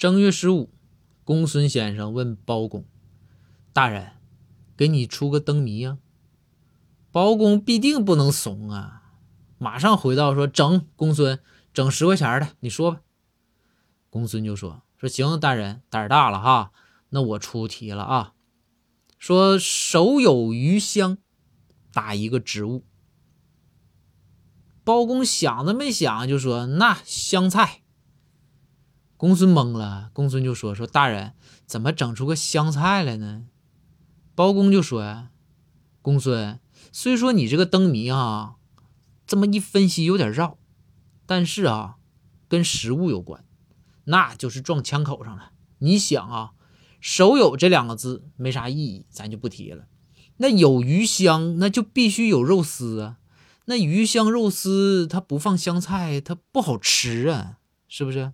正月十五，公孙先生问包公：“大人，给你出个灯谜呀？”包公必定不能怂啊，马上回到说：“整，公孙，整十块钱的，你说吧。”公孙就说：“说行，大人胆儿大了哈，那我出题了啊。说手有余香，打一个植物。”包公想都没想就说：“那香菜。”公孙懵了，公孙就说：“说大人怎么整出个香菜来呢？”包公就说：“，公孙，虽说你这个灯谜啊，这么一分析有点绕，但是啊，跟食物有关，那就是撞枪口上了。你想啊，手有这两个字没啥意义，咱就不提了。那有鱼香，那就必须有肉丝啊。那鱼香肉丝，它不放香菜，它不好吃啊，是不是？”